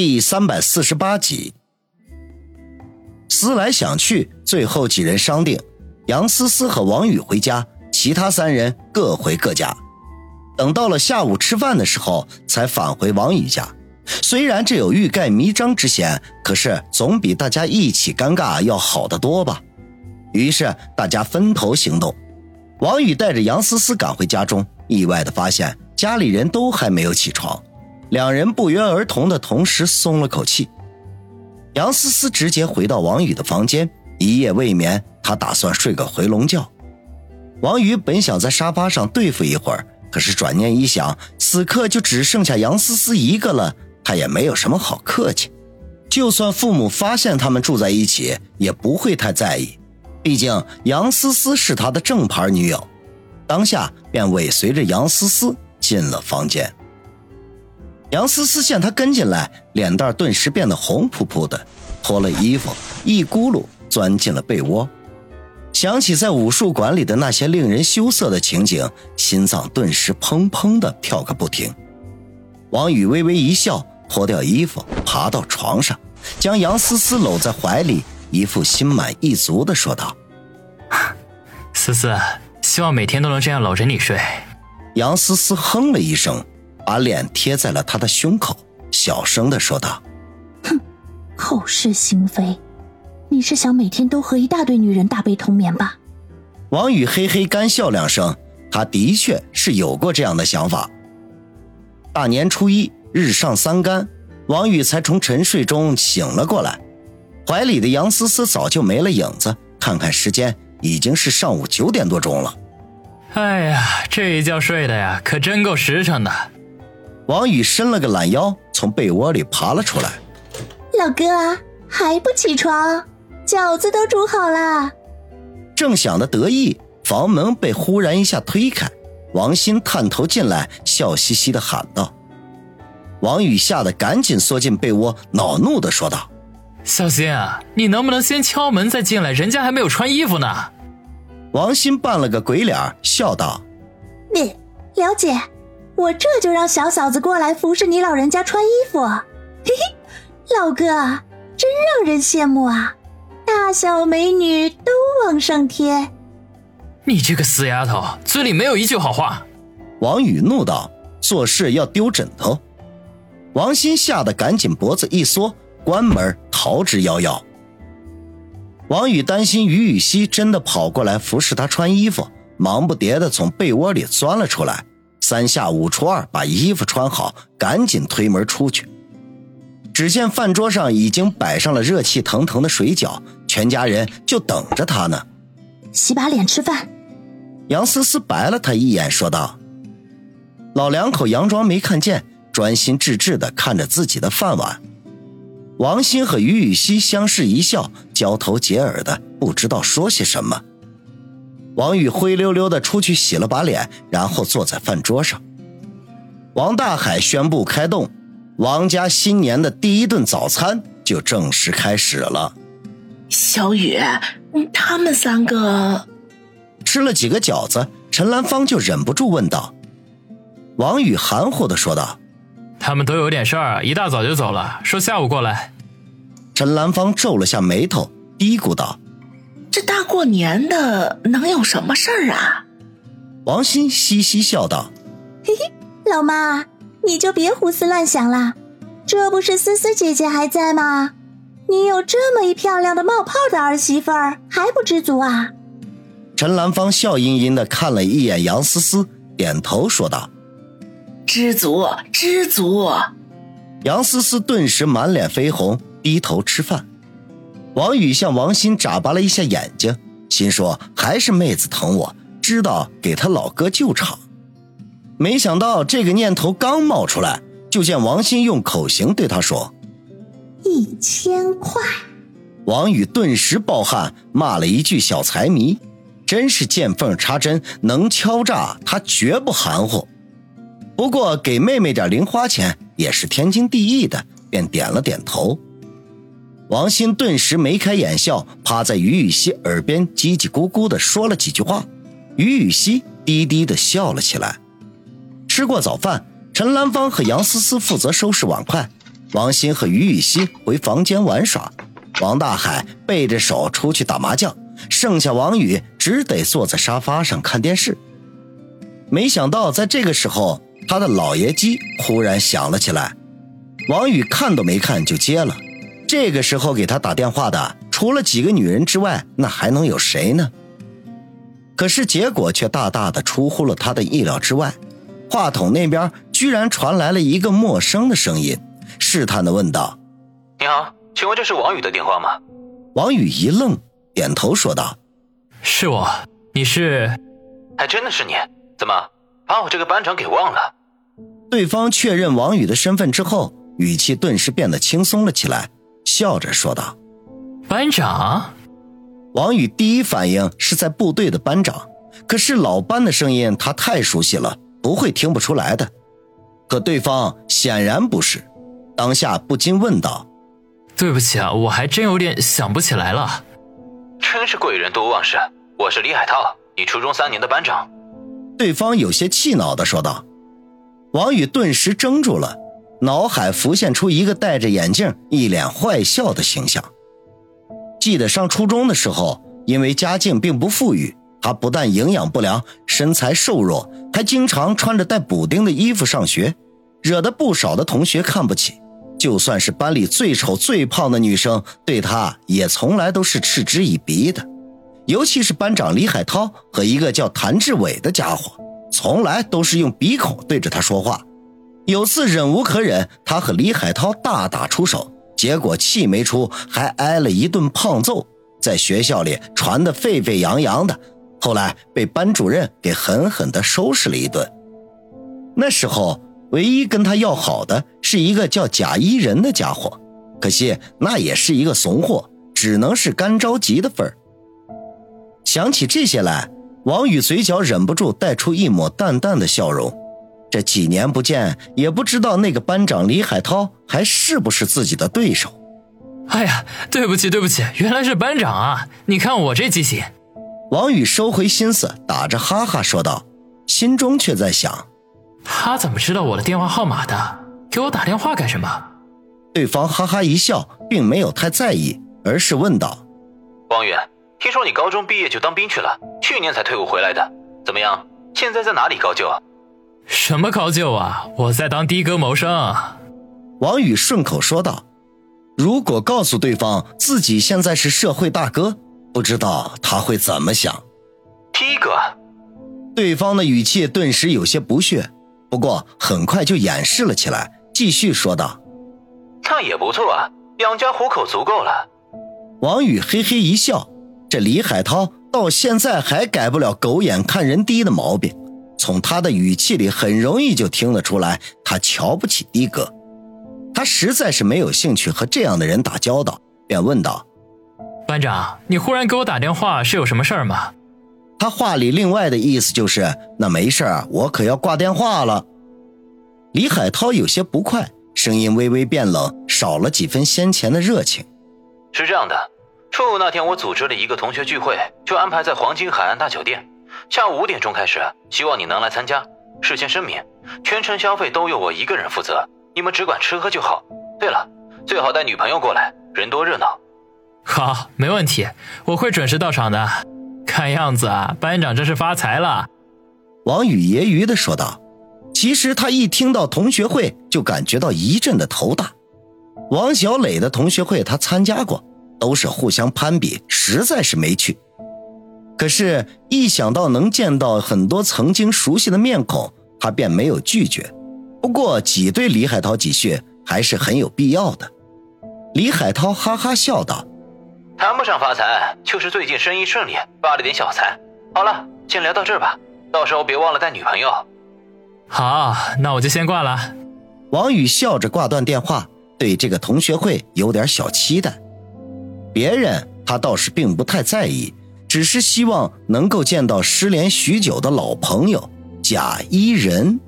第三百四十八集，思来想去，最后几人商定，杨思思和王宇回家，其他三人各回各家。等到了下午吃饭的时候，才返回王宇家。虽然这有欲盖弥彰之嫌，可是总比大家一起尴尬要好得多吧。于是大家分头行动。王宇带着杨思思赶回家中，意外的发现家里人都还没有起床。两人不约而同的同时松了口气。杨思思直接回到王宇的房间，一夜未眠，她打算睡个回笼觉。王宇本想在沙发上对付一会儿，可是转念一想，此刻就只剩下杨思思一个了，他也没有什么好客气。就算父母发现他们住在一起，也不会太在意，毕竟杨思思是他的正牌女友。当下便尾随着杨思思进了房间。杨思思见他跟进来，脸蛋顿时变得红扑扑的，脱了衣服，一咕噜钻进了被窝。想起在武术馆里的那些令人羞涩的情景，心脏顿时砰砰的跳个不停。王宇微微一笑，脱掉衣服，爬到床上，将杨思思搂在怀里，一副心满意足的说道：“ 思思，希望每天都能这样搂着你睡。”杨思思哼了一声。把脸贴在了他的胸口，小声的说道：“哼，口是心非，你是想每天都和一大堆女人大被同眠吧？”王宇嘿嘿干笑两声，他的确是有过这样的想法。大年初一，日上三竿，王宇才从沉睡中醒了过来，怀里的杨思思早就没了影子。看看时间，已经是上午九点多钟了。哎呀，这一觉睡的呀，可真够实诚的。王宇伸了个懒腰，从被窝里爬了出来。老哥还不起床？饺子都煮好了。正想的得意，房门被忽然一下推开，王鑫探头进来，笑嘻嘻的喊道：“王宇吓得赶紧缩进被窝，恼怒的说道：‘小心啊，你能不能先敲门再进来？人家还没有穿衣服呢。’王鑫扮了个鬼脸，笑道：‘你了解。’”我这就让小嫂子过来服侍你老人家穿衣服，嘿嘿，老哥真让人羡慕啊！大小美女都往上贴。你这个死丫头，嘴里没有一句好话！王宇怒道：“做事要丢枕头。”王鑫吓得赶紧脖子一缩，关门逃之夭夭。王宇担心于雨溪真的跑过来服侍他穿衣服，忙不迭的从被窝里钻了出来。三下五除二把衣服穿好，赶紧推门出去。只见饭桌上已经摆上了热气腾腾的水饺，全家人就等着他呢。洗把脸吃饭。杨思思白了他一眼，说道：“老两口佯装没看见，专心致志地看着自己的饭碗。”王鑫和于雨溪相视一笑，交头接耳的不知道说些什么。王宇灰溜溜的出去洗了把脸，然后坐在饭桌上。王大海宣布开动，王家新年的第一顿早餐就正式开始了。小雨，他们三个吃了几个饺子，陈兰芳就忍不住问道。王宇含糊的说道：“他们都有点事儿，一大早就走了，说下午过来。”陈兰芳皱了下眉头，嘀咕道。过年的能有什么事儿啊？王鑫嘻嘻笑道：“嘿嘿，老妈，你就别胡思乱想了。这不是思思姐姐还在吗？你有这么一漂亮的冒泡的儿媳妇儿，还不知足啊？”陈兰芳笑吟吟的看了一眼杨思思，点头说道：“知足，知足。”杨思思顿时满脸绯红，低头吃饭。王宇向王鑫眨巴了一下眼睛，心说还是妹子疼我，知道给他老哥救场。没想到这个念头刚冒出来，就见王鑫用口型对他说：“一千块。”王宇顿时暴汗，骂了一句小财迷，真是见缝插针，能敲诈他绝不含糊。不过给妹妹点零花钱也是天经地义的，便点了点头。王鑫顿时眉开眼笑，趴在于雨溪耳边叽叽咕咕地说了几句话，于雨溪低低地笑了起来。吃过早饭，陈兰芳和杨思思负责收拾碗筷，王鑫和于雨溪回房间玩耍，王大海背着手出去打麻将，剩下王宇只得坐在沙发上看电视。没想到在这个时候，他的老爷机忽然响了起来，王宇看都没看就接了。这个时候给他打电话的，除了几个女人之外，那还能有谁呢？可是结果却大大的出乎了他的意料之外，话筒那边居然传来了一个陌生的声音，试探的问道：“你好，请问这是王宇的电话吗？”王宇一愣，点头说道：“是我，你是？还真的是你？怎么把我这个班长给忘了？”对方确认王宇的身份之后，语气顿时变得轻松了起来，笑着说道：“班长。”王宇第一反应是在部队的班长，可是老班的声音他太熟悉了，不会听不出来的。可对方显然不是，当下不禁问道：“对不起啊，我还真有点想不起来了。”真是贵人多忘事，我是李海涛，你初中三年的班长。对方有些气恼的说道。王宇顿时怔住了，脑海浮现出一个戴着眼镜、一脸坏笑的形象。记得上初中的时候，因为家境并不富裕，他不但营养不良，身材瘦弱，还经常穿着带补丁的衣服上学，惹得不少的同学看不起。就算是班里最丑最胖的女生，对他也从来都是嗤之以鼻的。尤其是班长李海涛和一个叫谭志伟的家伙，从来都是用鼻孔对着他说话。有次忍无可忍，他和李海涛大打出手。结果气没出，还挨了一顿胖揍，在学校里传得沸沸扬扬的。后来被班主任给狠狠地收拾了一顿。那时候，唯一跟他要好的是一个叫贾一人的家伙，可惜那也是一个怂货，只能是干着急的份儿。想起这些来，王宇嘴角忍不住带出一抹淡淡的笑容。这几年不见，也不知道那个班长李海涛还是不是自己的对手。哎呀，对不起，对不起，原来是班长啊！你看我这记性。王宇收回心思，打着哈哈说道，心中却在想：他怎么知道我的电话号码的？给我打电话干什么？对方哈哈一笑，并没有太在意，而是问道：“王宇，听说你高中毕业就当兵去了，去年才退伍回来的，怎么样？现在在哪里高就？”什么高就啊！我在当的哥谋生。王宇顺口说道：“如果告诉对方自己现在是社会大哥，不知道他会怎么想。”的哥，对方的语气顿时有些不屑，不过很快就掩饰了起来，继续说道：“那也不错啊，养家糊口足够了。”王宇嘿嘿一笑，这李海涛到现在还改不了狗眼看人低的毛病。从他的语气里，很容易就听得出来，他瞧不起的哥。他实在是没有兴趣和这样的人打交道，便问道：“班长，你忽然给我打电话，是有什么事儿吗？”他话里另外的意思就是，那没事儿，我可要挂电话了。李海涛有些不快，声音微微变冷，少了几分先前的热情。是这样的，初五那天我组织了一个同学聚会，就安排在黄金海岸大酒店。下午五点钟开始，希望你能来参加。事先声明，全程消费都由我一个人负责，你们只管吃喝就好。对了，最好带女朋友过来，人多热闹。好，没问题，我会准时到场的。看样子啊，班长这是发财了。王宇揶揄的说道。其实他一听到同学会，就感觉到一阵的头大。王小磊的同学会他参加过，都是互相攀比，实在是没趣。可是，一想到能见到很多曾经熟悉的面孔，他便没有拒绝。不过，挤兑李海涛几句还是很有必要的。李海涛哈哈笑道：“谈不上发财，就是最近生意顺利，发了点小财。好了，先聊到这儿吧，到时候别忘了带女朋友。”好，那我就先挂了。王宇笑着挂断电话，对这个同学会有点小期待。别人他倒是并不太在意。只是希望能够见到失联许久的老朋友贾一人。